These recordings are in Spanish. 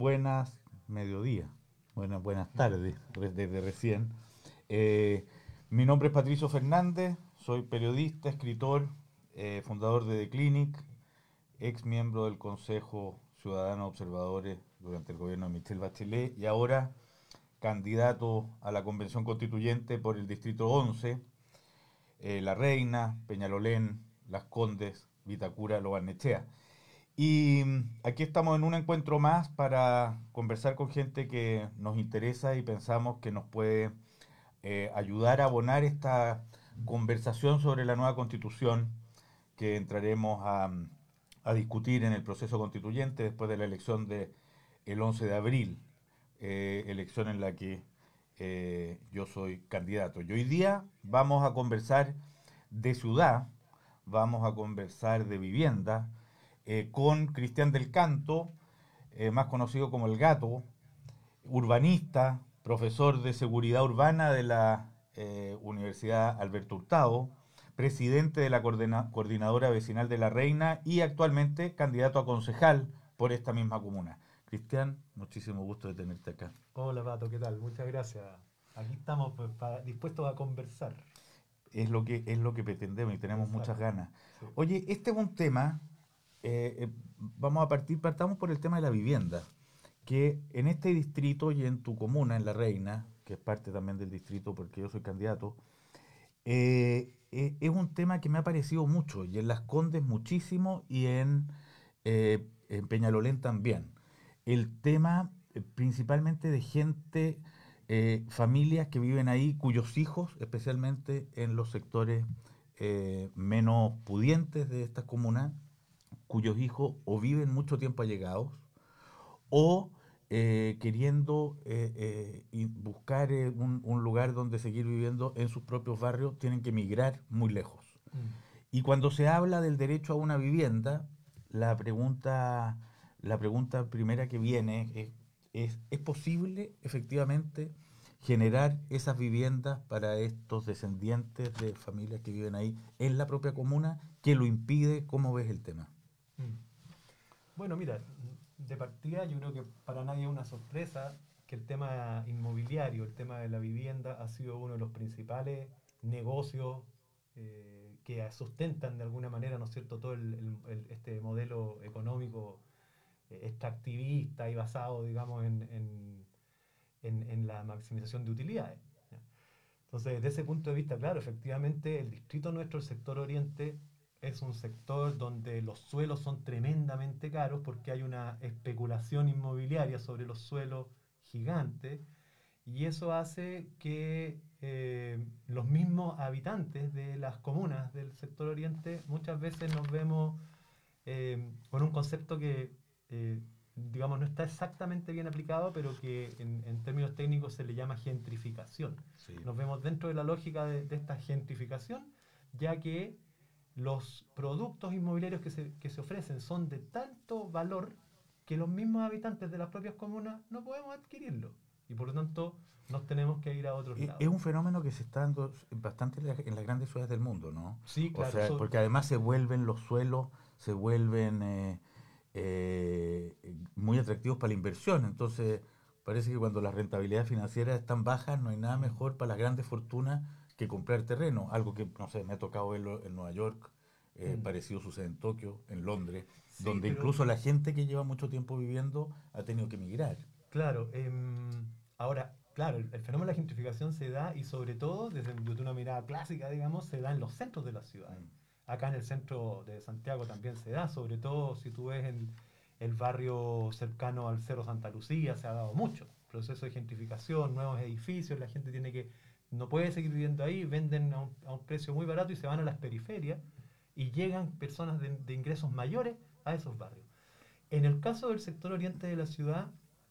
buenas mediodía, buenas, buenas tardes, desde recién. Eh, mi nombre es Patricio Fernández, soy periodista, escritor, eh, fundador de The Clinic, ex miembro del Consejo Ciudadano Observadores durante el gobierno de Michelle Bachelet y ahora candidato a la Convención Constituyente por el Distrito 11, eh, La Reina, Peñalolén, Las Condes, Vitacura, Lobarnechea. Y mm, aquí estamos en un encuentro más para conversar con gente que nos interesa y pensamos que nos puede eh, ayudar a abonar esta conversación sobre la nueva constitución que entraremos a, mm, discutir en el proceso constituyente después de la elección del el 11 de abril, eh, elección en la que eh, yo soy candidato. Y hoy día vamos a conversar de ciudad, vamos a conversar de vivienda, eh, con Cristian del Canto, eh, más conocido como El Gato, urbanista, profesor de seguridad urbana de la eh, Universidad Alberto Hurtado, presidente de la Coordinadora Vecinal de la Reina y actualmente candidato a concejal por esta misma comuna. Cristian, muchísimo gusto de tenerte acá. Hola Pato, ¿qué tal? Muchas gracias. Aquí estamos pues, dispuestos a conversar. Es lo que, es lo que pretendemos y tenemos muchas ganas. Oye, este es un tema eh, eh, vamos a partir, partamos por el tema de la vivienda, que en este distrito y en tu comuna, en La Reina, que es parte también del distrito porque yo soy candidato, eh, es un tema que me ha parecido mucho, y en Las Condes muchísimo, y en, en Peñalolén también. El tema principalmente de gente, familias que viven ahí, cuyos hijos, especialmente en los sectores menos pudientes de estas comunas, cuyos hijos o viven mucho tiempo allegados o eh, queriendo eh, eh, buscar un, lugar donde seguir viviendo en sus propios barrios, tienen que emigrar muy lejos. Mm. Y cuando se habla del derecho a una vivienda, la pregunta, la pregunta primera que viene es, es, ¿es posible efectivamente generar esas viviendas para estos descendientes de familias que viven ahí en la propia comuna? ¿Qué lo impide? ¿Cómo ves el tema? Bueno, mira, de partida yo creo que para nadie es una sorpresa que el tema inmobiliario, el tema de la vivienda ha sido uno de los principales negocios eh, que sustentan de alguna manera, ¿no es cierto?, todo este modelo económico eh, extractivista y basado, digamos, en, en, la maximización de utilidades. Entonces, desde ese punto de vista, claro, efectivamente, el distrito nuestro, el sector oriente, es un sector donde los suelos son tremendamente caros porque hay una especulación inmobiliaria sobre los suelos gigantes y eso hace que eh, los mismos habitantes de las comunas del sector oriente muchas veces nos vemos eh, con un concepto que eh, digamos no está exactamente bien aplicado pero que en, términos técnicos se le llama gentrificación. Nos vemos dentro de la lógica de, de esta gentrificación ya que los productos inmobiliarios que se, que se ofrecen son de tanto valor que los mismos habitantes de las propias comunas no podemos adquirirlo. Y por lo tanto nos tenemos que ir a otros lados. Es un fenómeno que se está dando bastante en las grandes ciudades del mundo, ¿no? Sí, claro. porque además se vuelven los suelos, se vuelven eh, eh, muy atractivos para la inversión. Entonces parece que cuando las rentabilidades financieras están bajas no hay nada mejor para las grandes fortunas que comprar terreno, algo que, no sé, me ha tocado verlo en Nueva York, eh, mm. parecido sucede en Tokio, en Londres, donde incluso la gente que lleva mucho tiempo viviendo ha tenido que emigrar. Claro, em, ahora, claro, el, fenómeno de la gentrificación se da y sobre todo, desde, una mirada clásica, digamos, se da en los centros de la ciudad. Mm. Acá en el centro de Santiago también se da, sobre todo si tú ves el, el barrio cercano al Cerro Santa Lucía, se ha dado mucho. Proceso de gentrificación, nuevos edificios, la gente tiene que no puede seguir viviendo ahí, venden a un, precio muy barato y se van a las periferias y llegan personas de, ingresos mayores a esos barrios. En el caso del sector oriente de la ciudad,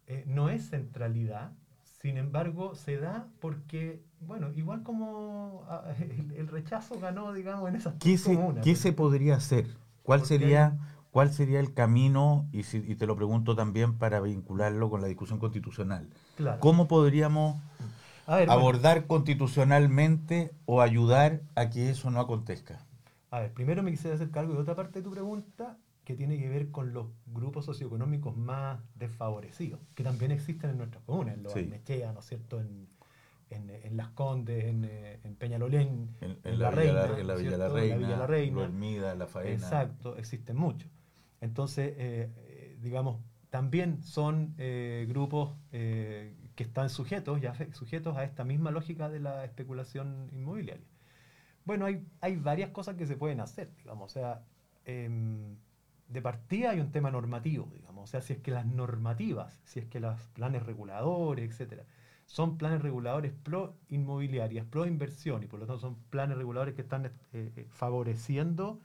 eh, no es centralidad, sin embargo, se da porque, bueno, igual como ah, el, rechazo ganó, digamos, en esas ¿Qué se, ¿Qué se podría hacer? ¿Cuál sería, ¿Cuál sería el camino? Y, y, te lo pregunto también para vincularlo con la discusión constitucional. ¿Cómo podríamos abordar constitucionalmente o ayudar a que eso no acontezca? A ver, primero me quisiera hacer cargo de otra parte de tu pregunta, que tiene que ver con los grupos socioeconómicos más desfavorecidos, que también existen en nuestras comunas, en Los Sí. Arnechea, ¿no es cierto?, en, en, en Las Condes, en, eh, en Peñalolén, En, en en la, La Reina, la, en la ¿no es Villa la? Reina, La Villa La Reina. Hermida, La Faena. Exacto, existen muchos. Entonces, eh, eh, digamos, también son eh, grupos eh, que están sujetos, ya sujetos a esta misma lógica de la especulación inmobiliaria. Bueno, hay, hay varias cosas que se pueden hacer, digamos, o sea, em, de partida hay un tema normativo, digamos, o sea, si es que las normativas, si es que los planes reguladores, etcétera, son planes reguladores pro inmobiliarias, pro inversión, y por lo tanto son planes reguladores que están eh, eh, favoreciendo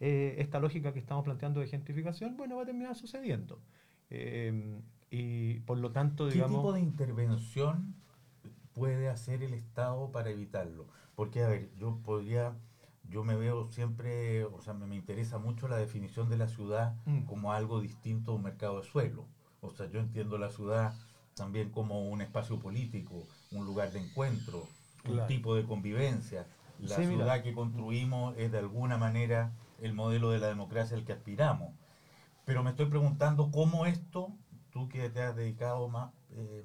eh, esta lógica que estamos planteando de gentrificación, bueno, va a terminar sucediendo. Eh, y por lo tanto, ¿Qué digamos... tipo de intervención puede hacer el Estado para evitarlo? Porque, a ver, yo podría, yo me veo siempre, o sea, me, me interesa mucho la definición de la ciudad Mm. como algo distinto a un mercado de suelo. O sea, yo entiendo la ciudad también como un espacio político, un lugar de encuentro, un tipo de convivencia. La Sí, mira. ciudad que construimos es de alguna manera el modelo de la democracia al que aspiramos. Pero me estoy preguntando cómo esto, tú que te has dedicado más eh,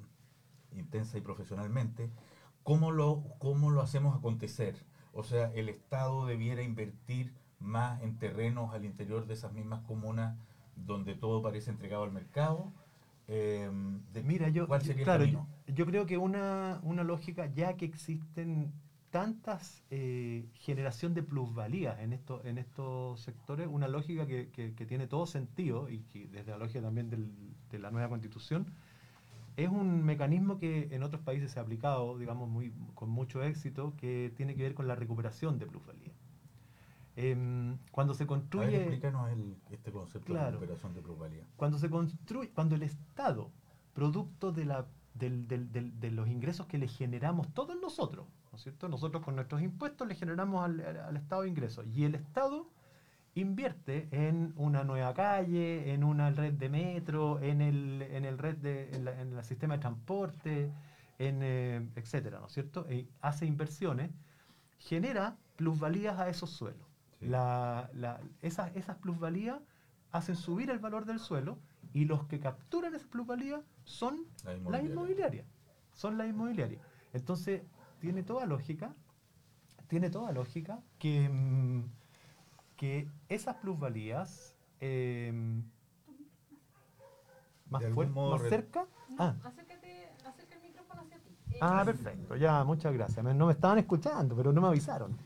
intensa y profesionalmente, ¿cómo lo, ¿cómo lo hacemos acontecer? O sea, el Estado debiera invertir más en terrenos al interior de esas mismas comunas donde todo parece entregado al mercado. Eh, de- Mira, yo, ¿Cuál yo- sería claro, el yo, camino? yo creo que una, una lógica, ya que existen tantas eh, generación de plusvalías en, esto, en estos sectores, una lógica que, que- que tiene todo sentido y que desde la lógica también del- de la nueva constitución, es un mecanismo que en otros países se ha aplicado, digamos, muy, con mucho éxito, que tiene que ver con la recuperación de plusvalía. Em, cuando se A ver, construye... explícanos el- este concepto Claro. de recuperación de plusvalía. Cuando se construye, cuando el Estado, producto de, la, del- del- del- de los ingresos que le generamos todos nosotros, ¿no es cierto? Nosotros con nuestros impuestos le generamos al, al- Estado ingresos y el Estado invierte en una nueva calle, en una red de metro, en el, en el red de, en, la- en el sistema de transporte, en eh, etcétera, ¿no es cierto? Y hace inversiones, genera plusvalías a esos suelos. Sí. La- la- esas, esas plusvalías hacen subir el valor del suelo y los que capturan esas plusvalías son La las inmobiliaria. inmobiliarias. Son las inmobiliarias. Entonces, tiene toda lógica, tiene toda lógica que, mm, que esas plusvalías eh, más, fuerte, más cerca. Ah, Acércate, acerca el micrófono hacia ti. ah, perfecto, ya, muchas gracias. Me- No me estaban escuchando, pero no me avisaron.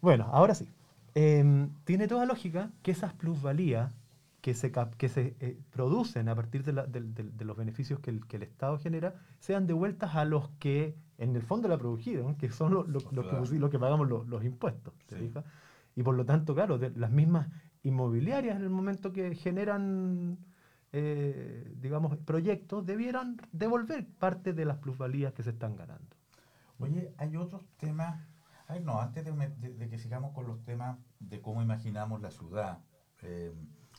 Bueno, ahora sí. Em, tiene toda lógica que esas plusvalías que se, que se eh, producen a partir de, la- los beneficios que el, que el Estado genera sean devueltas a los que en el fondo la produjeron, que son los, los- que, ciudadanos. los que pagamos los, los impuestos. ¿te Sí. fijas? Y por lo tanto, claro, las mismas inmobiliarias en el momento que generan, eh, digamos, proyectos, debieran devolver parte de las plusvalías que se están ganando. Oye, hay otros temas. Ay, no, antes de que sigamos con los temas de cómo imaginamos la ciudad eh,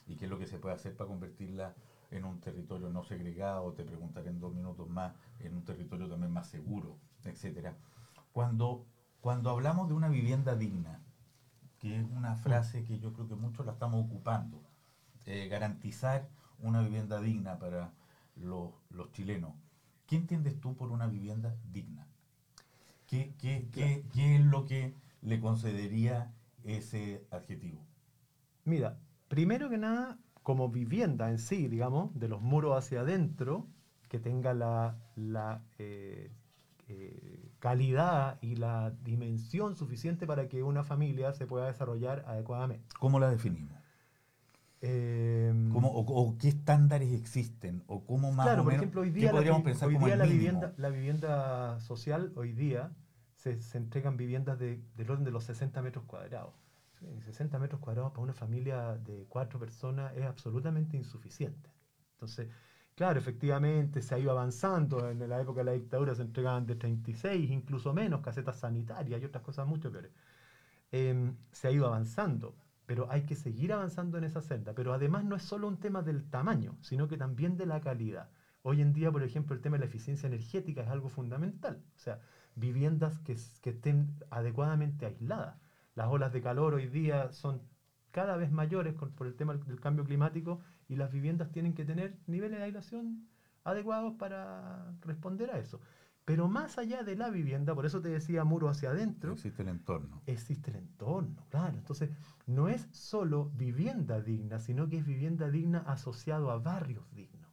y qué es lo que se puede hacer para convertirla en un territorio no segregado, te preguntaré en dos minutos más, en un territorio también más seguro, etcétera. Cuando, cuando hablamos de una vivienda digna, que es una frase que yo creo que muchos la estamos ocupando, eh, garantizar una vivienda digna para los, los chilenos. ¿Qué entiendes tú por una vivienda digna? ¿Qué, qué, qué, qué es lo que le concedería ese adjetivo? Mira, primero que nada, como vivienda en sí, digamos, de los muros hacia adentro, que tenga la, la, eh, eh, calidad y la dimensión suficiente para que una familia se pueda desarrollar adecuadamente. ¿Cómo la definimos? Em, ¿Cómo, o, o qué estándares existen? ¿O cómo más claro, o por menos, ejemplo, hoy día, la, podríamos vi- pensar hoy como día la, mínimo? vivienda, la vivienda social, hoy día, se, se entregan viviendas de, del orden de los 60 metros cuadrados. Sí, 60 metros cuadrados para una familia de cuatro personas es absolutamente insuficiente. Entonces, claro, efectivamente se ha ido avanzando. En la época de la dictadura se entregaban de 36, incluso menos, casetas sanitarias y otras cosas mucho peores. Em, se ha ido avanzando, pero hay que seguir avanzando en esa senda. Pero además no es solo un tema del tamaño, sino que también de la calidad. Hoy en día, por ejemplo, el tema de la eficiencia energética es algo fundamental. O sea, viviendas que, que estén adecuadamente aisladas. Las olas de calor hoy día son cada vez mayores por el tema del cambio climático y las viviendas tienen que tener niveles de aislación adecuados para responder a eso. Pero más allá de la vivienda, por eso te decía muro hacia adentro. Existe el entorno. Existe el entorno, claro. Entonces, no es solo vivienda digna, sino que es vivienda digna asociado a barrios dignos.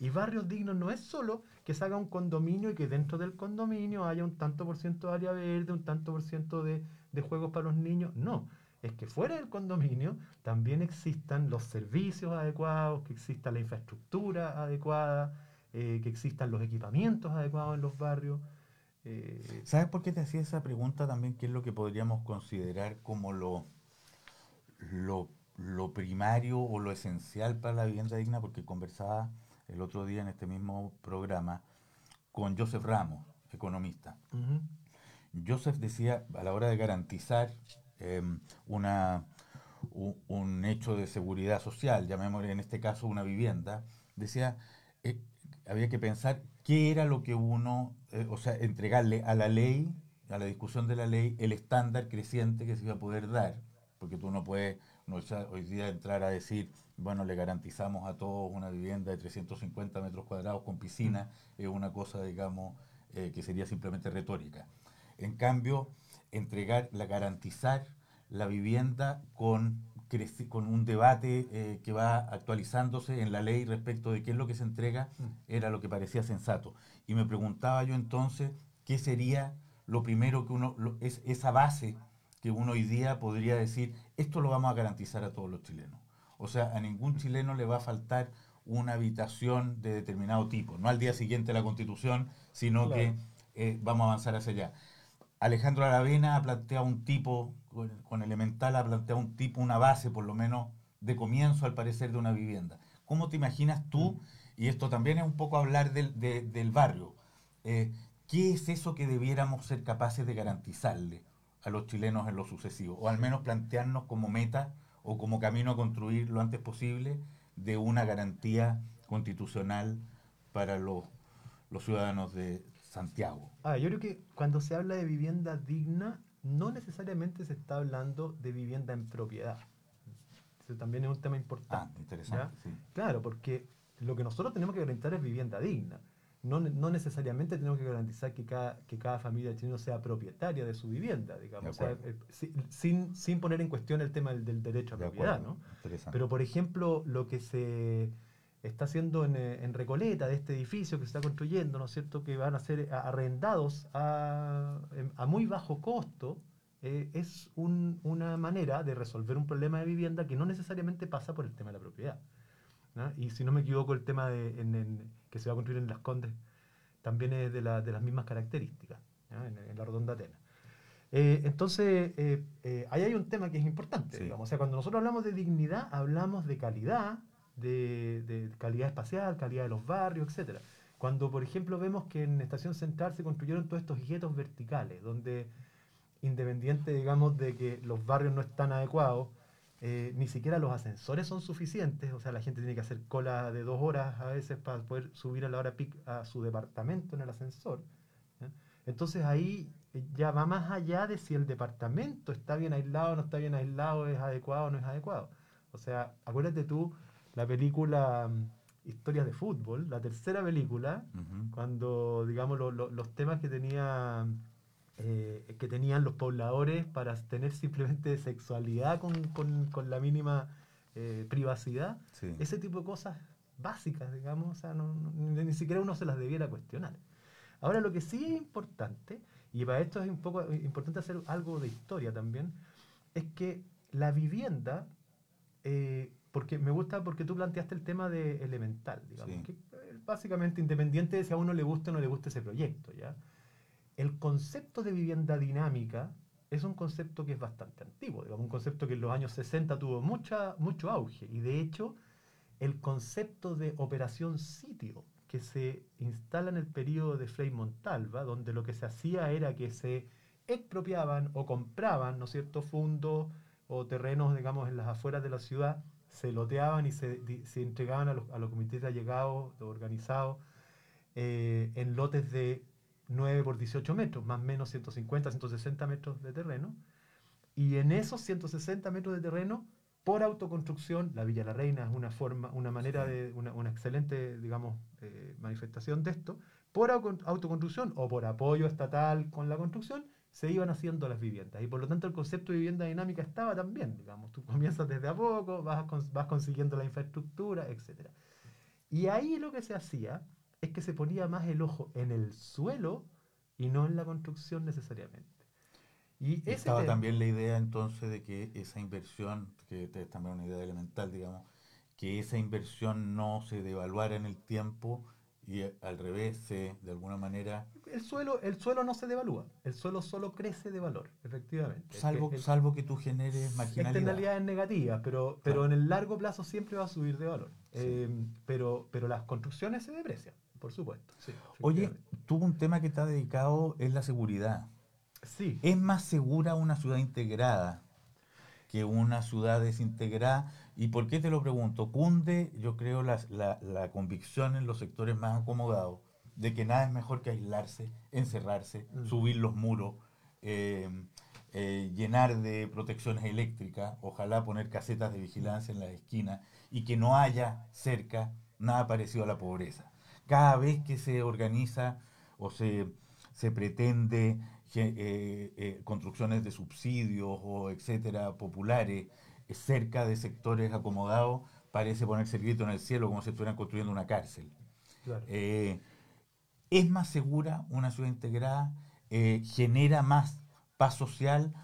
Y barrios dignos no es solo que se haga un condominio y que dentro del condominio haya un tanto por ciento de área verde, un tanto por ciento de, de juegos para los niños. No, es que fuera del condominio también existan los servicios adecuados, que exista la infraestructura adecuada eh, que existan los equipamientos adecuados en los barrios. Eh, ¿Sabes por qué te hacía esa pregunta también? ¿Qué es lo que podríamos considerar como lo, lo, primario o lo esencial para la vivienda digna? Porque conversaba el otro día en este mismo programa con Joseph Ramos, economista. Joseph decía, a la hora de garantizar em, una, un, hecho de seguridad social, llamémosle en este caso una vivienda, decía, eh, había que pensar qué era lo que uno, eh, o sea, entregarle a la ley, a la discusión de la ley, el estándar creciente que se iba a poder dar, porque tú no puedes no, hoy día entrar a decir, bueno, le garantizamos a todos una vivienda de 350 metros cuadrados con piscina, es una cosa, digamos, eh, que sería simplemente retórica. En cambio, entregar, la, garantizar la vivienda con con un debate eh, que va actualizándose en la ley respecto de qué es lo que se entrega, mm. era lo que parecía sensato. Y me preguntaba yo entonces qué sería lo primero que uno, es esa base que uno hoy día podría decir, esto lo vamos a garantizar a todos los chilenos. O sea, a ningún chileno le va a faltar una habitación de determinado tipo, no al día siguiente de la constitución, sino que eh, vamos a avanzar hacia allá. Alejandro Aravena ha planteado un tipo, con, Elemental ha planteado un tipo, una base por lo menos de comienzo al parecer de una vivienda. ¿Cómo te imaginas tú, y esto también es un poco hablar del, barrio, eh, qué es eso que debiéramos ser capaces de garantizarle a los chilenos en lo sucesivo? O al menos plantearnos como meta o como camino a construir lo antes posible de una garantía constitucional para los ciudadanos de, Santiago. Ah, yo creo que cuando se habla de vivienda digna, no necesariamente se está hablando de vivienda en propiedad. Eso también es un tema importante. Ah, interesante. Claro, porque lo que nosotros tenemos que garantizar es vivienda digna. No, no, necesariamente tenemos que garantizar que cada, que cada familia chilena sea propietaria de su vivienda, digamos, eh, sin, sin, poner en cuestión el tema del, derecho a propiedad, ¿no? Pero, por ejemplo, lo que se está haciendo eh, en, Recoleta, de este edificio que se está construyendo, ¿no es cierto?, que van a ser arrendados a, muy bajo costo, eh, es una manera de resolver un problema de vivienda que no necesariamente pasa por el tema de la propiedad. Y si no me equivoco, el tema de, que se va a construir en Las Condes también es de, las mismas características, en, la Redonda Atena. Eh, entonces, ahí hay un tema que es importante. O sea, cuando nosotros hablamos de dignidad, hablamos de calidad, de, calidad espacial, calidad de los barrios, etc. Cuando, por ejemplo, vemos que en Estación Central se construyeron todos estos guetos verticales, donde, independiente, digamos, de que los barrios no están adecuados, eh, ni siquiera los ascensores son suficientes, o sea, la gente tiene que hacer cola de dos horas a veces para poder subir a la hora pic a su departamento en el ascensor. Entonces ahí eh, ya va más allá de si el departamento está bien aislado, no está bien aislado, es adecuado o no es adecuado. O sea, acuérdate tú la película mm, Historias de Fútbol, la tercera película, cuando, digamos, los temas que tenía... Eh, que tenían los pobladores para tener simplemente sexualidad con, la mínima eh, privacidad, ese tipo de cosas básicas, digamos, o sea, ni, ni, siquiera uno se las debiera cuestionar. Ahora, lo que sí es importante, y para esto es un poco importante hacer algo de historia también, es que la vivienda eh, porque me gusta porque tú planteaste el tema de elemental, digamos, que eh, básicamente independiente de si a uno le gusta o no le gusta ese proyecto, ¿ya? El concepto de vivienda dinámica es un concepto que es bastante antiguo, digamos, un concepto que en los años 60 tuvo mucha, mucho auge, y de hecho, el concepto de operación sitio, que se instala en el periodo de Frei Montalva, donde lo que se hacía era que se expropiaban o compraban, ¿no es cierto?, fundos o terrenos, digamos, en las afueras de la ciudad, se loteaban y se, entregaban a los, a los, comités de allegados organizados eh, en lotes de 9 por 18 metros, más o menos 150, 160 metros de terreno, Y en esos 160 metros de terreno, por autoconstrucción, la Villa La Reina es una forma, una manera de, una, una excelente, digamos, eh, manifestación de esto, por au- autoconstrucción o por apoyo estatal con la construcción, se iban haciendo las viviendas. Y por lo tanto el concepto de vivienda dinámica estaba también, digamos, tú comienzas desde a poco, vas, vas consiguiendo la infraestructura, etc. Y ahí lo que se hacía es que se ponía más el ojo en el suelo y no en la construcción necesariamente. Y ese Estaba tema- también la idea entonces de que esa inversión, que es también una idea elemental, digamos, que esa inversión no se devaluara en el tiempo y eh, al revés, se, de alguna manera, El suelo, el suelo no se devalúa, el suelo solo crece de valor, efectivamente. Salvo, el- salvo que tú generes marginalidad. externalidades negativas, pero, pero Claro. en el largo plazo siempre va a subir de valor. Eh, pero, pero las construcciones se deprecian, por supuesto. sí, Oye, tú un tema que está dedicado es la seguridad. sí, ¿Es más segura una ciudad integrada que una ciudad desintegrada? ¿Y por qué te lo pregunto? Cunde, yo creo, la, la- la convicción en los sectores más acomodados de que nada es mejor que aislarse, encerrarse, Mm. subir los muros, eh, eh, llenar de protecciones eléctricas, ojalá poner casetas de vigilancia en las esquinas y que no haya cerca nada parecido a la pobreza. Cada vez que se organiza o se, se pretende eh, construcciones de subsidios o etcétera populares cerca de sectores acomodados, parece ponerse el grito en el cielo como si estuvieran construyendo una cárcel. claro. Eh, ¿Es más segura una ciudad integrada? Eh, ¿Genera más paz social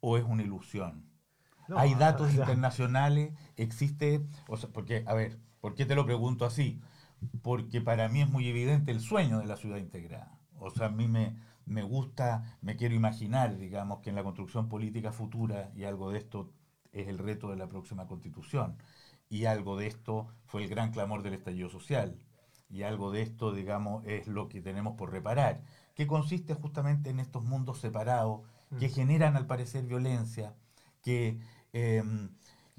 o es una ilusión? No, Hay datos o sea, internacionales, existe, o sea, porque, a ver, ¿por qué te lo pregunto así? Porque para mí es muy evidente el sueño de la ciudad integrada. O sea, a mí me, me gusta, me quiero imaginar, digamos, que en la construcción política futura, y algo de esto es el reto de la próxima constitución, y algo de esto fue el gran clamor del estallido social, y algo de esto, digamos, es lo que tenemos por reparar, que consiste justamente en estos mundos separados que Mm. generan al parecer violencia, que, eh,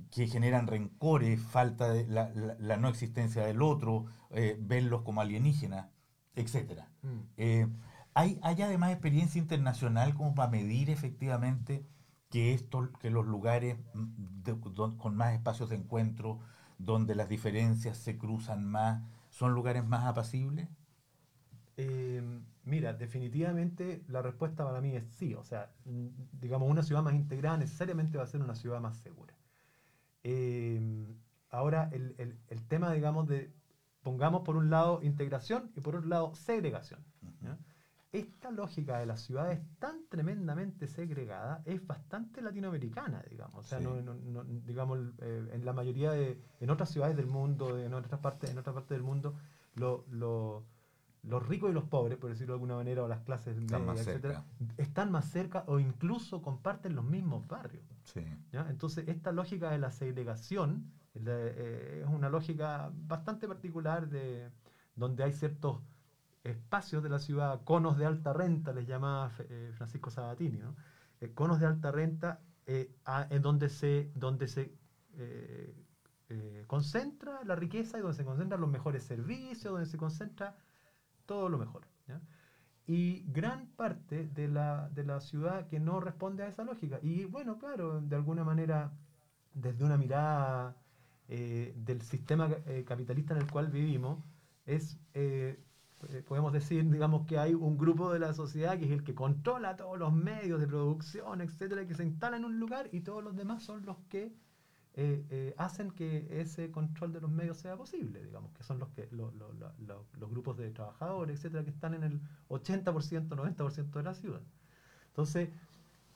que generan rencores, falta de la, la- la no existencia del otro, eh, verlos como alienígenas, etcétera. mm. Eh, ¿hay, ¿Hay además experiencia internacional como para medir efectivamente que, esto, que los lugares mm, de- con más espacios de encuentro, donde las diferencias se cruzan más, son lugares más apacibles? Eh, mira, definitivamente la respuesta para mí es sí. O sea, mm, digamos, una ciudad más integrada necesariamente va a ser una ciudad más segura. Eh, ahora, el, el- el tema, digamos, de pongamos por un lado integración y por otro lado segregación. Esta lógica de las ciudades tan tremendamente segregada es bastante latinoamericana, digamos. O sea, Sí. no, no- no- digamos, eh, en la mayoría de, en otras ciudades del mundo, en otras partes, en otras partes del mundo, lo- lo- los ricos y los pobres, por decirlo de alguna manera, o las clases Están medias, etcétera, están más cerca o incluso comparten los mismos barrios. Sí. ¿ya? Entonces, esta lógica de la segregación la- eh, es una lógica bastante particular de donde hay ciertos espacios de la ciudad, conos de alta renta, les llamaba eh, Francisco Sabatini, ¿no? Eh, conos de alta renta eh, a- en donde se, donde se concentra la riqueza y donde se concentran los mejores servicios, donde se concentra todo lo mejor. ¿ya? Y gran parte de la, de la ciudad que no responde a esa lógica. Y bueno, claro, de alguna manera, desde una mirada del sistema capitalista en el cual vivimos, es, eh, podemos decir, digamos, que hay un grupo de la sociedad que es el que controla todos los medios de producción, etcétera, que se instala en un lugar y todos los demás son los que eh, eh, hacen que ese control de los medios sea posible, digamos, que son los que lo- lo- lo- lo- los grupos de trabajadores, etcétera, que están en el 80%, 90% de la ciudad. Entonces,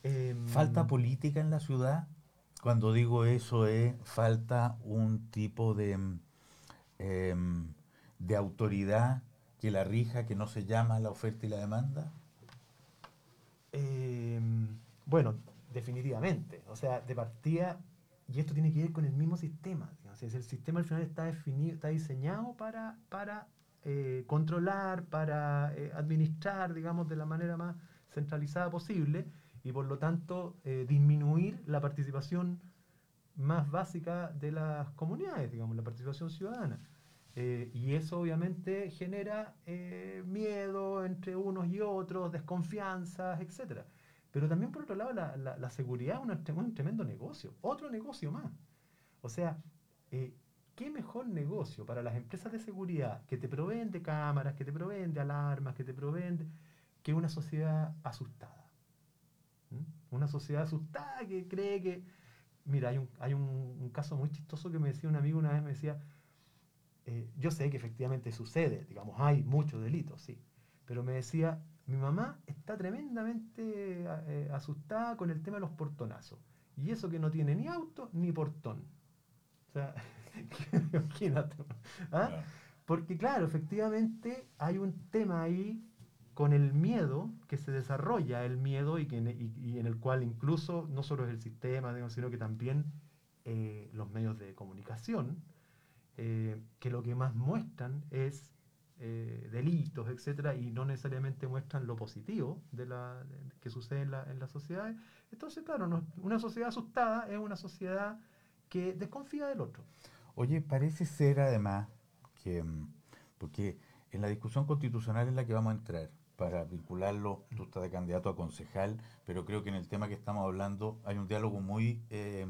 em, ¿Falta política en la ciudad? Cuando digo eso es falta un tipo de, em, de autoridad que la rija, que no se llama la oferta y la demanda. Eh, bueno, definitivamente. O sea, de partida, y esto tiene que ver con el mismo sistema. digamos, es el sistema al final está definido, está diseñado para, para eh, controlar, para eh, administrar, digamos, de la manera más centralizada posible y por lo tanto eh, disminuir la participación más básica de las comunidades, digamos, la participación ciudadana. Eh, y eso obviamente genera eh, miedo entre unos y otros, desconfianzas, etc. Pero también, por otro lado, la, la- seguridad es tre- un tremendo negocio, otro negocio más. O sea, eh, ¿qué mejor negocio para las empresas de seguridad que te proveen de cámaras, que te proveen de alarmas, que te proveen de- que una sociedad asustada? ¿Mm? Una sociedad asustada que cree que... Mira, hay un, hay un, un caso muy chistoso que me decía un amigo una vez, me decía, eh, yo sé que efectivamente sucede, digamos, hay muchos delitos, sí, pero me decía, mi mamá está tremendamente eh, asustada con el tema de los portonazos, y eso que no tiene ni auto ni portón. O sea, imagínate. ¿ah? Porque claro, efectivamente hay un tema ahí con el miedo que se desarrolla, el miedo y, que, en- y- y en el cual incluso no solo es el sistema, sino que también eh, los medios de comunicación, eh, que lo que más muestran es eh, delitos, etcétera, y no necesariamente muestran lo positivo de la, que sucede en, la, en las sociedades. Entonces, claro, una sociedad asustada es una sociedad que desconfía del otro. Oye, parece ser además que, mm, porque en la discusión constitucional en la que vamos a entrar, para vincularlo, tú estás de candidato a concejal, pero creo que en el tema que estamos hablando hay un diálogo muy, eh,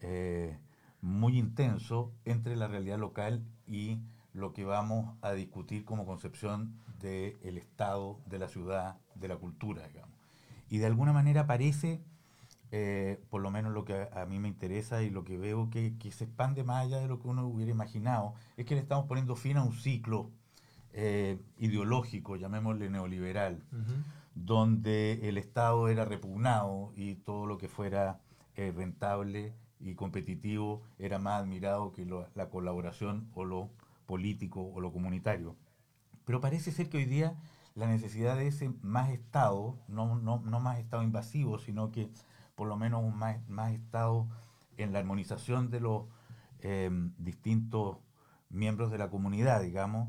eh, muy intenso entre la realidad local y lo que vamos a discutir como concepción del Estado, de la ciudad, de la cultura, digamos. Y de alguna manera parece eh, por lo menos lo que a, a mí me interesa y lo que veo que, que se expande más allá de lo que uno hubiera imaginado, es que le estamos poniendo fin a un ciclo eh, ideológico, llamémosle neoliberal, donde el Estado era repugnado y todo lo que fuera eh, rentable y competitivo era más admirado que lo- la colaboración o lo político o lo comunitario. Pero parece ser que hoy día la necesidad de ese más Estado, no, no, no más Estado invasivo, sino que por lo menos un más, más Estado en la armonización de los eh, distintos miembros de la comunidad, digamos,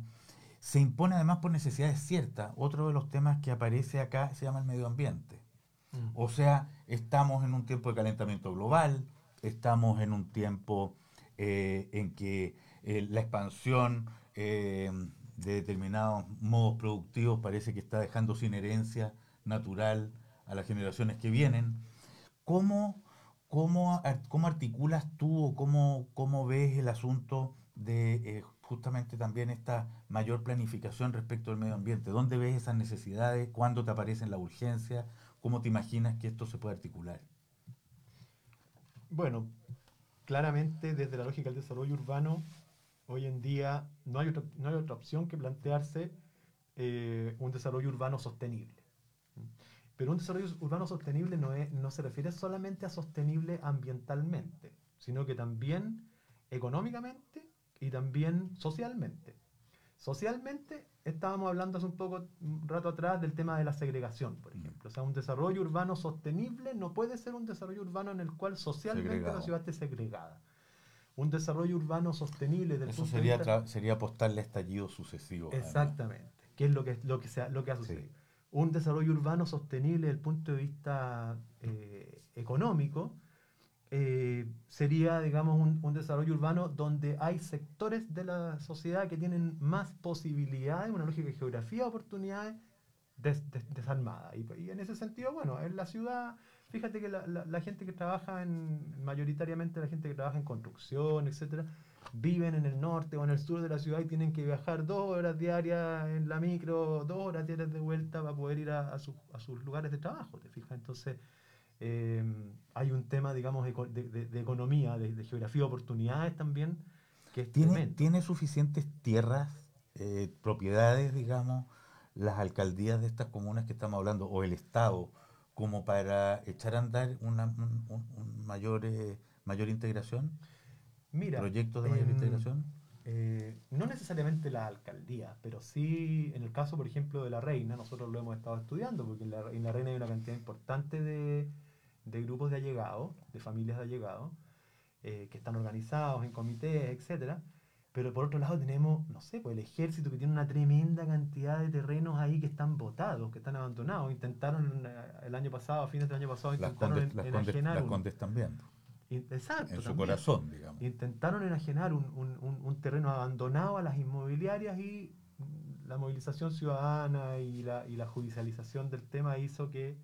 se impone además por necesidades ciertas. Otro de los temas que aparece acá se llama el medio ambiente. O sea, estamos en un tiempo de calentamiento global, estamos en un tiempo eh, en que eh, la expansión eh, de determinados modos productivos parece que está dejando sin herencia natural a las generaciones que vienen. ¿Cómo, cómo, cómo articulas tú o cómo, cómo ves el asunto de justamente también esta mayor planificación respecto al medio ambiente? ¿Dónde ves esas necesidades? ¿Cuándo te aparecen las urgencias? ¿Cómo te imaginas que esto se puede articular? Bueno, claramente desde la lógica del desarrollo urbano, hoy en día no hay otra, no hay otra opción que plantearse eh, un desarrollo urbano sostenible. Pero un desarrollo urbano sostenible no, es- no se refiere solamente a sostenible ambientalmente, sino que también económicamente y también socialmente. Socialmente estábamos hablando hace un poco, un rato atrás, del tema de la segregación, por ejemplo. O sea, un desarrollo urbano sostenible no puede ser un desarrollo urbano en el cual socialmente Segregado. la ciudad esté segregada. Un desarrollo urbano sostenible desde el Eso punto de sería, vista- sería apostarle a estallidos sucesivos. Exactamente, que es lo que, lo que, se ha, lo que ha Sí. sucedido. Un desarrollo urbano sostenible desde el punto de vista eh, económico eh, sería, digamos, un, un desarrollo urbano donde hay sectores de la sociedad que tienen más posibilidades, una lógica de geografía, oportunidades des- des- desarmadas. Y, y en ese sentido, bueno, en la ciudad, fíjate que la, la- la gente que trabaja en, mayoritariamente la gente que trabaja en construcción, etcétera, viven en el norte o en el sur de la ciudad y tienen que viajar dos horas diarias en la micro, dos horas diarias de vuelta para poder ir a, a sus- a sus lugares de trabajo, ¿te fijas? Entonces, eh, hay un tema, digamos, de, de- de economía, de, de geografía de oportunidades también, que es ¿Tiene, tremendo. ¿Tiene suficientes tierras, eh, propiedades, digamos, las alcaldías de estas comunas que estamos hablando, o el Estado, como para echar a andar una un- un- un mayor, eh, mayor integración? Mira, ¿Proyectos de mayor em, integración? Eh, no necesariamente la alcaldía, pero sí en el caso, por ejemplo, de la Reina, nosotros lo hemos estado estudiando, porque en la, en la Reina hay una cantidad importante de, de grupos de allegados, de familias de allegados, eh, que están organizados en comités, etcétera. Pero por otro lado tenemos, no sé, pues el ejército que tiene una tremenda cantidad de terrenos ahí que están botados, que están abandonados. Intentaron eh, el año pasado, a fines del año pasado, Las intentaron condes, en- las condes, enajenar las condes también, Exacto, en su también. corazón, digamos. Intentaron enajenar un, un- un- un terreno abandonado a las inmobiliarias y la movilización ciudadana y la, y la judicialización del tema hizo que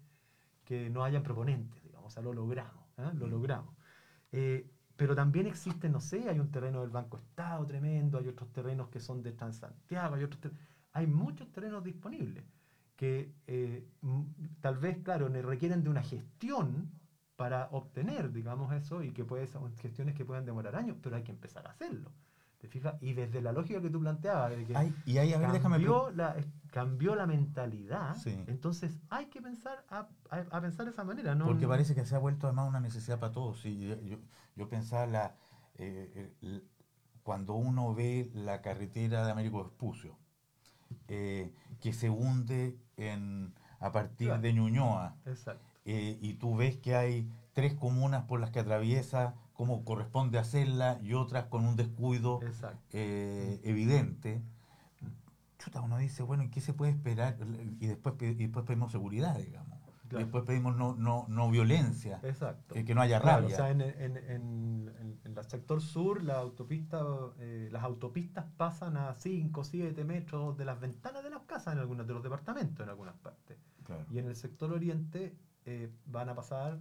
que no hayan proponentes, o sea, lo logramos, ¿eh? lo logramos. Eh, pero también existe, no sé, hay un terreno del Banco Estado tremendo, hay otros terrenos que son de Transantiago, hay otros hay muchos terrenos disponibles que eh, tal vez, claro, requieren de una gestión para obtener, digamos, eso y que puede ser gestiones que puedan demorar años, pero hay que empezar a hacerlo. ¿Te fijas? Y desde la lógica que tú planteabas, de que y ahí, a ver, cambió, la, cambió la mentalidad, entonces hay que pensar a, pensar de esa manera. ¿no? Porque parece que se ha vuelto además una necesidad para todos. Sí, yo, yo, pensaba la, eh, cuando uno ve la carretera de Américo Vespucio, eh, que se hunde en, a partir de Ñuñoa, eh, y tú ves que hay tres comunas por las que atraviesa como corresponde hacerla y otras con un descuido eh, evidente. Chuta, uno dice, bueno, ¿y qué se puede esperar? Y después, y después pedimos seguridad, digamos. Y después pedimos no, no, no violencia. Exacto. Que, no haya rabia. o sea, en, en, en, en, el sector sur, la autopista, eh, las autopistas pasan a 5, 7 metros de las ventanas de las casas en algunos de los departamentos, en algunas partes. Y en el sector oriente eh, van a pasar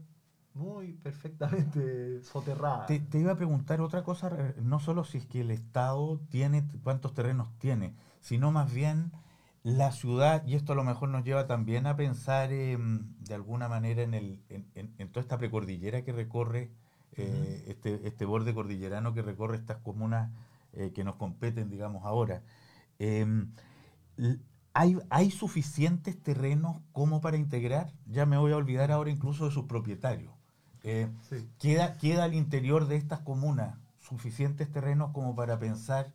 muy perfectamente soterrada. Te, iba a preguntar otra cosa, no solo si es que el Estado tiene, cuántos terrenos tiene, sino más bien la ciudad, y esto a lo mejor nos lleva también a pensar de alguna manera en, el, en, toda esta precordillera que recorre, eh, este, este borde cordillerano que recorre estas comunas eh, que nos competen, digamos, ahora. Em, ¿Hay, ¿Hay suficientes terrenos como para integrar? Ya me voy a olvidar ahora incluso de sus propietarios. Eh, queda, ¿Queda al interior de estas comunas suficientes terrenos como para pensar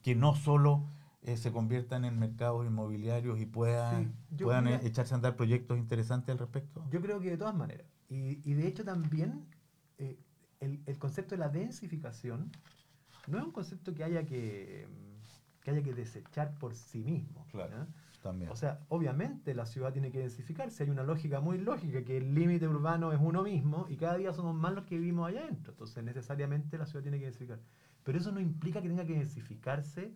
que no solo eh, se conviertan en mercados inmobiliarios y puedan, puedan echarse a andar proyectos interesantes al respecto? Yo creo que de todas maneras. Y, y de hecho también eh, el, el, concepto de la densificación no es un concepto que haya que, que, haya que desechar por sí mismo. Claro. O sea, obviamente la ciudad tiene que densificarse. Hay una lógica muy lógica que el límite urbano es uno mismo y cada día somos más los que vivimos allá adentro. Entonces, necesariamente la ciudad tiene que densificar. Pero eso no implica que tenga que densificarse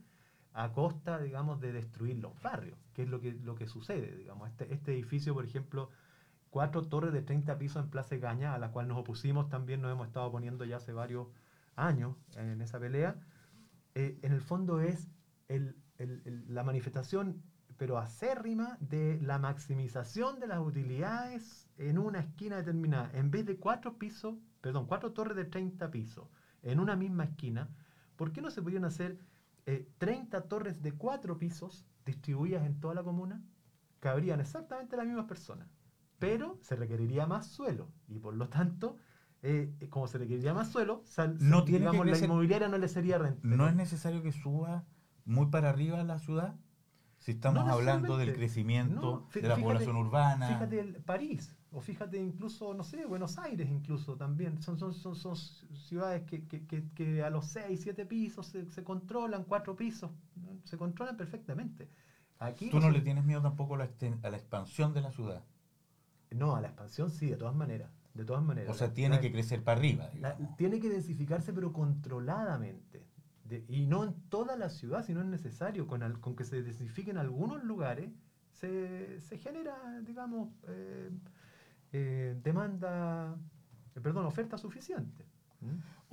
a costa, digamos, de destruir los barrios, que es lo que, lo que sucede. Digamos. Este, este edificio, por ejemplo, cuatro torres de 30 pisos en Plaza Gaña, a la cual nos opusimos también, nos hemos estado poniendo ya hace varios años en esa pelea, eh, en el fondo es la manifestación pero acérrima de la maximización de las utilidades en una esquina determinada. En vez de cuatro pisos, perdón, cuatro torres de 30 pisos en una misma esquina, ¿por qué no se pudieron hacer 30 eh, torres de cuatro pisos distribuidas en toda la comuna? Cabrían exactamente las mismas personas, pero se requeriría más suelo y por lo tanto eh, como se requeriría más suelo, no tiene digamos, la inmobiliaria no le sería rentable. ¿No es necesario que suba muy para arriba la ciudad? Si estamos hablando del crecimiento de la población urbana. Fíjate el París, o fíjate incluso, no sé, Buenos Aires incluso también. Son, son, son, son ciudades que, que, que, a los 6, 7 pisos se, se, controlan, 4 pisos, se controlan perfectamente. Aquí ¿Tú no, le tienes miedo tampoco a la, a la expansión de la ciudad? No, a la expansión sí, de todas maneras. De todas maneras. O sea, tiene que crecer para arriba. tiene que densificarse, pero controladamente y no en toda la ciudad, si no es necesario, con, con que se densifiquen algunos lugares, se, se genera, digamos, eh, eh, demanda, perdón, oferta suficiente.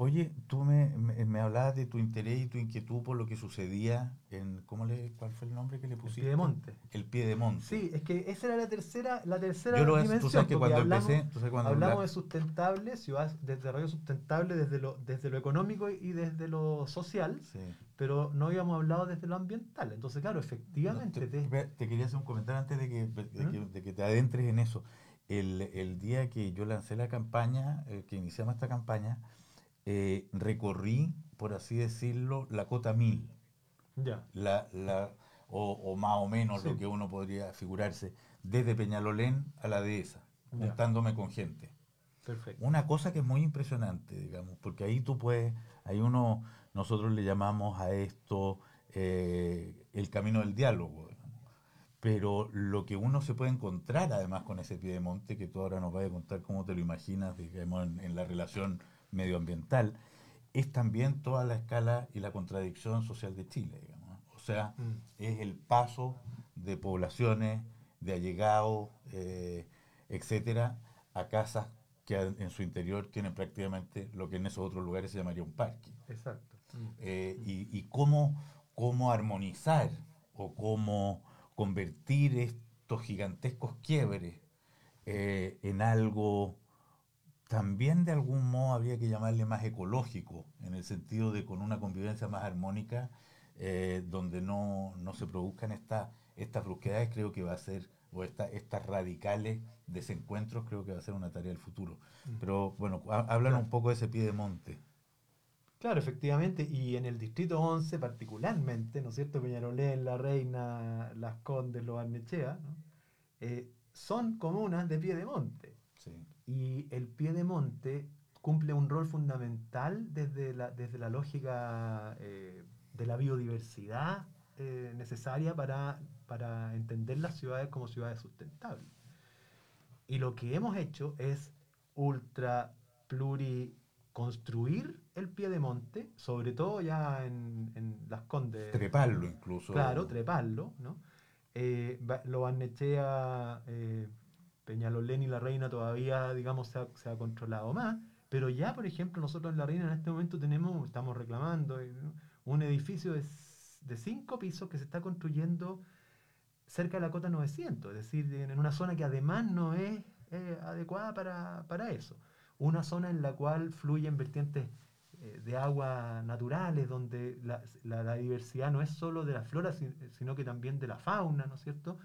Oye, tú me, me, hablabas de tu interés y tu inquietud por lo que sucedía en, ¿cómo le, ¿cuál fue el nombre que le pusiste? El monte El pie de monte Sí, es que esa era la tercera, la tercera Yo lo dimensión. Tú sabes que cuando hablamos, empecé, hablamos de sustentable, ciudad de desarrollo sustentable desde lo, desde lo económico y desde lo social, pero no habíamos hablado desde lo ambiental. Entonces, claro, efectivamente... te, quería hacer un comentario antes de que, de, que, te adentres en eso. El, el, día que yo lancé la campaña, eh, que iniciamos esta campaña, eh, recorrí, por así decirlo, la cota 1000. Ya. La, la, o, más o menos lo que uno podría figurarse, desde Peñalolén a la dehesa, juntándome con gente. Perfecto. Una cosa que es muy impresionante, digamos, porque ahí tú puedes, ahí uno, nosotros le llamamos a esto eh, el camino del diálogo. Pero lo que uno se puede encontrar además con ese pie de monte, que tú ahora nos vas a contar cómo te lo imaginas, digamos, en la relación medioambiental, es también toda la escala y la contradicción social de Chile. O sea, mm. es el paso de poblaciones, de allegados, eh, etcétera, a casas que en su interior tienen prácticamente lo que en esos otros lugares se llamaría un parque. Exacto. Eh, y, cómo, cómo armonizar o cómo convertir estos gigantescos quiebres eh, en algo también de algún modo habría que llamarle más ecológico, en el sentido de con una convivencia más armónica, eh, donde no, se produzcan estas estas brusquedades, creo que va a ser, o estas radicales desencuentros, creo que va a ser una tarea del futuro. Mm. Pero bueno, hablan un poco de ese pie de monte. Claro, efectivamente, y en el distrito 11 particularmente, ¿no es cierto? Peñarolén, La Reina, Las Condes, Los Arnechea, eh, son comunas de pie de monte. Y el pie de monte cumple un rol fundamental desde la, desde la lógica eh, de la biodiversidad eh, necesaria para, para entender las ciudades como ciudades sustentables. Y lo que hemos hecho es ultra pluri construir el pie de monte, sobre todo ya en, las Condes. Treparlo incluso. Claro, treparlo, ¿no? Eh, lo Barnechea, eh, Peñalolén y La Reina todavía, digamos, se ha, controlado más, pero ya, por ejemplo, nosotros en La Reina en este momento tenemos, estamos reclamando eh, un edificio de, cinco pisos que se está construyendo cerca de la cota 900, es decir, en una zona que además no es adecuada para, para eso una zona en la cual fluyen vertientes eh, de agua naturales, donde la, diversidad no es solo de la flora, sino que también de la fauna, ¿no es cierto?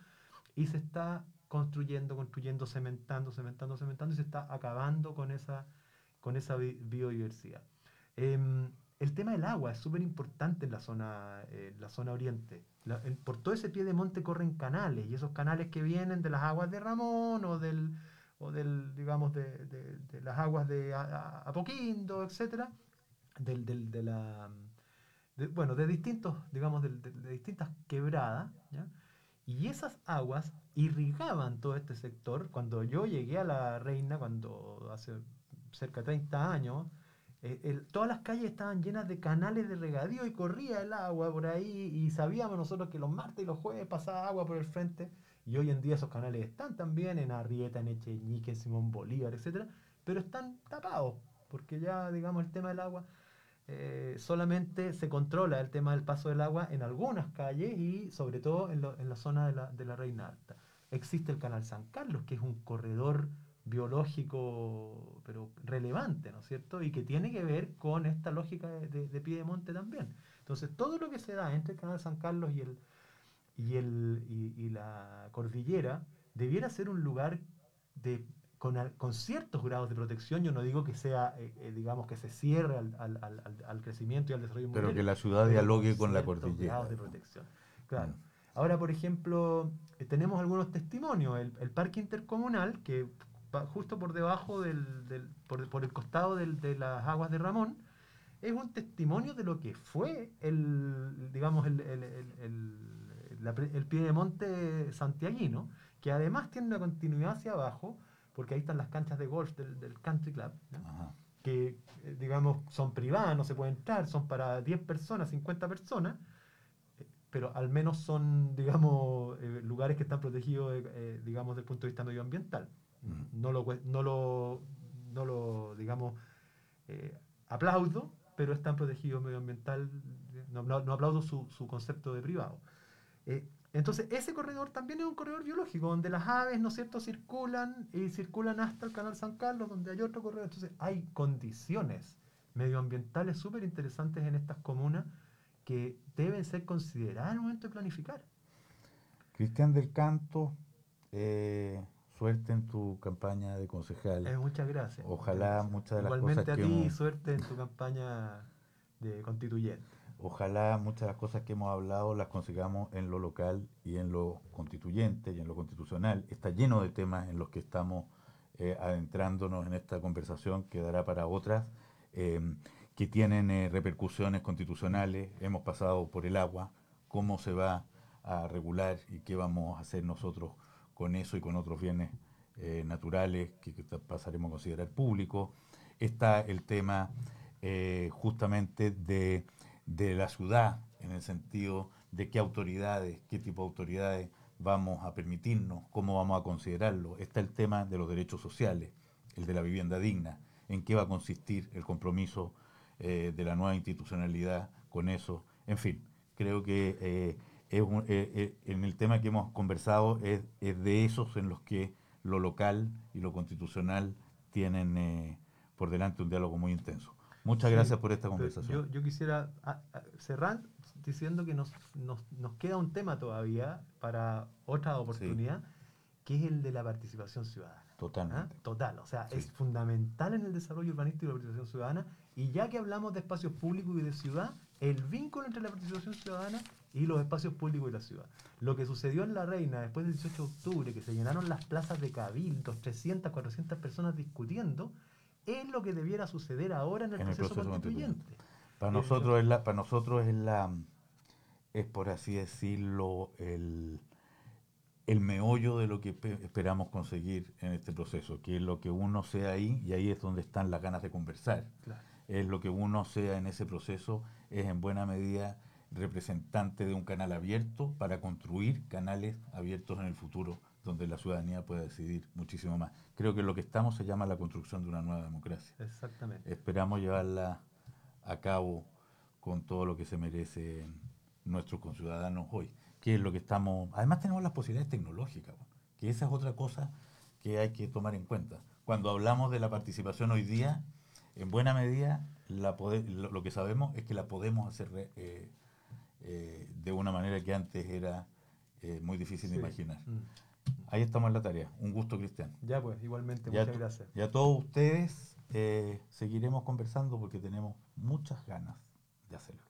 Y se está construyendo, construyendo, cementando, cementando, cementando, y se está acabando con esa, con esa biodiversidad. Em, el tema del agua es súper importante en la zona, eh, la zona oriente. por todo ese pie de monte corren canales, y esos canales que vienen de las aguas de Ramón o del, o del, digamos, de, de, las aguas de Apoquindo, etcétera, del, del, de la, bueno, de distintos, digamos, de, distintas quebradas, y esas aguas irrigaban todo este sector. Cuando yo llegué a la Reina, cuando hace cerca de 30 años, eh, todas las calles estaban llenas de canales de regadío y corría el agua por ahí y sabíamos nosotros que los martes y los jueves pasaba agua por el frente y hoy en día esos canales están también en Arrieta, en Echeñique, en Simón Bolívar, etc. Pero están tapados, porque ya, digamos, el tema del agua eh, solamente se controla el tema del paso del agua en algunas calles y sobre todo en, la zona de la, de la, Reina Alta. Existe el canal San Carlos, que es un corredor biológico, pero relevante, ¿no es cierto? Y que tiene que ver con esta lógica de, de, también. Entonces, todo lo que se da entre el canal San Carlos y el, y, el, y, la cordillera debiera ser un lugar de, con, con, ciertos grados de protección. Yo no digo que sea, eh, eh, digamos, que se cierre al, al, al, crecimiento y al desarrollo Pero que la ciudad dialogue con, la cordillera. grados de protección. Claro. Mm. Ahora, por ejemplo, eh, tenemos algunos testimonios. El, el, parque intercomunal, que justo por debajo del, del por, por, el costado del, de las aguas de Ramón, es un testimonio de lo que fue el, digamos, el, el el pie de monte santiaguino, que además tiene una continuidad hacia abajo, porque ahí están las canchas de golf del, country club, que eh, digamos son privadas, no se puede entrar, son para 10 personas, 50 personas, eh, pero al menos son, digamos, eh, lugares que están protegidos, digamos, desde el punto de vista medioambiental. Mm. No, lo, no, lo, no lo, digamos, aplaudo, pero están protegidos medioambiental, no, no, aplaudo su, su, concepto de privado. Entonces, ese corredor también es un corredor biológico, donde las aves, ¿no es cierto?, circulan y circulan hasta el canal San Carlos, donde hay otro corredor. Entonces, hay condiciones medioambientales súper interesantes en estas comunas que deben ser consideradas el momento de planificar. Cristian del Canto, eh, suerte en tu campaña de concejal. Eh, muchas gracias. Ojalá muchas, de las cosas que a ti, suerte en tu campaña de constituyente. Ojalá muchas de las cosas que hemos hablado las consigamos en lo local y en lo constituyente y en lo constitucional. Está lleno de temas en los que estamos eh, adentrándonos en esta conversación que dará para otras, eh, que tienen eh, repercusiones constitucionales. Hemos pasado por el agua, cómo se va a regular y qué vamos a hacer nosotros con eso y con otros bienes naturales que, que, pasaremos a considerar públicos. Está el tema justamente de de la ciudad, en el sentido de qué autoridades, qué tipo de autoridades vamos a permitirnos, cómo vamos a considerarlo. Está el tema de los derechos sociales, el de la vivienda digna, en qué va a consistir el compromiso eh, de la nueva institucionalidad con eso. En fin, creo que eh, es eh, en el tema que hemos conversado es, de esos en los que lo local y lo constitucional tienen por delante un diálogo muy intenso. Muchas gracias por esta conversación. Yo, quisiera ah, ah, cerrar diciendo que nos, nos, queda un tema todavía para otra oportunidad, que es el de la participación ciudadana. Totalmente. ¿Ah? Total, o sea, es fundamental en el desarrollo urbanístico y la participación ciudadana. Y ya que hablamos de espacios públicos y de ciudad, el vínculo entre la participación ciudadana y los espacios públicos y la ciudad. Lo que sucedió en La Reina después del 18 de octubre, que se llenaron las plazas de cabildos, 300, 400 personas discutiendo, es lo que debiera suceder ahora en el, proceso, constituyente. Para nosotros, es la, para nosotros es la, es por así decirlo, el, el meollo de lo que esperamos conseguir en este proceso, que es lo que uno sea ahí, y ahí es donde están las ganas de conversar. Es lo que uno sea en ese proceso, es en buena medida representante de un canal abierto para construir canales abiertos en el futuro donde la ciudadanía pueda decidir muchísimo más. Creo que lo que estamos se llama la construcción de una nueva democracia. Exactamente. Esperamos llevarla a cabo con todo lo que se merecen nuestros conciudadanos hoy, que es lo que estamos... Además tenemos las posibilidades tecnológicas, que esa es otra cosa que hay que tomar en cuenta. Cuando hablamos de la participación hoy día, en buena medida la lo, que sabemos es que la podemos hacer eh, eh, de una manera que antes era eh, muy difícil de imaginar. Mm. Ahí estamos en la tarea. Un gusto, Cristian. Ya pues, igualmente, muchas gracias. Y a todos ustedes seguiremos conversando porque tenemos muchas ganas de hacerlo.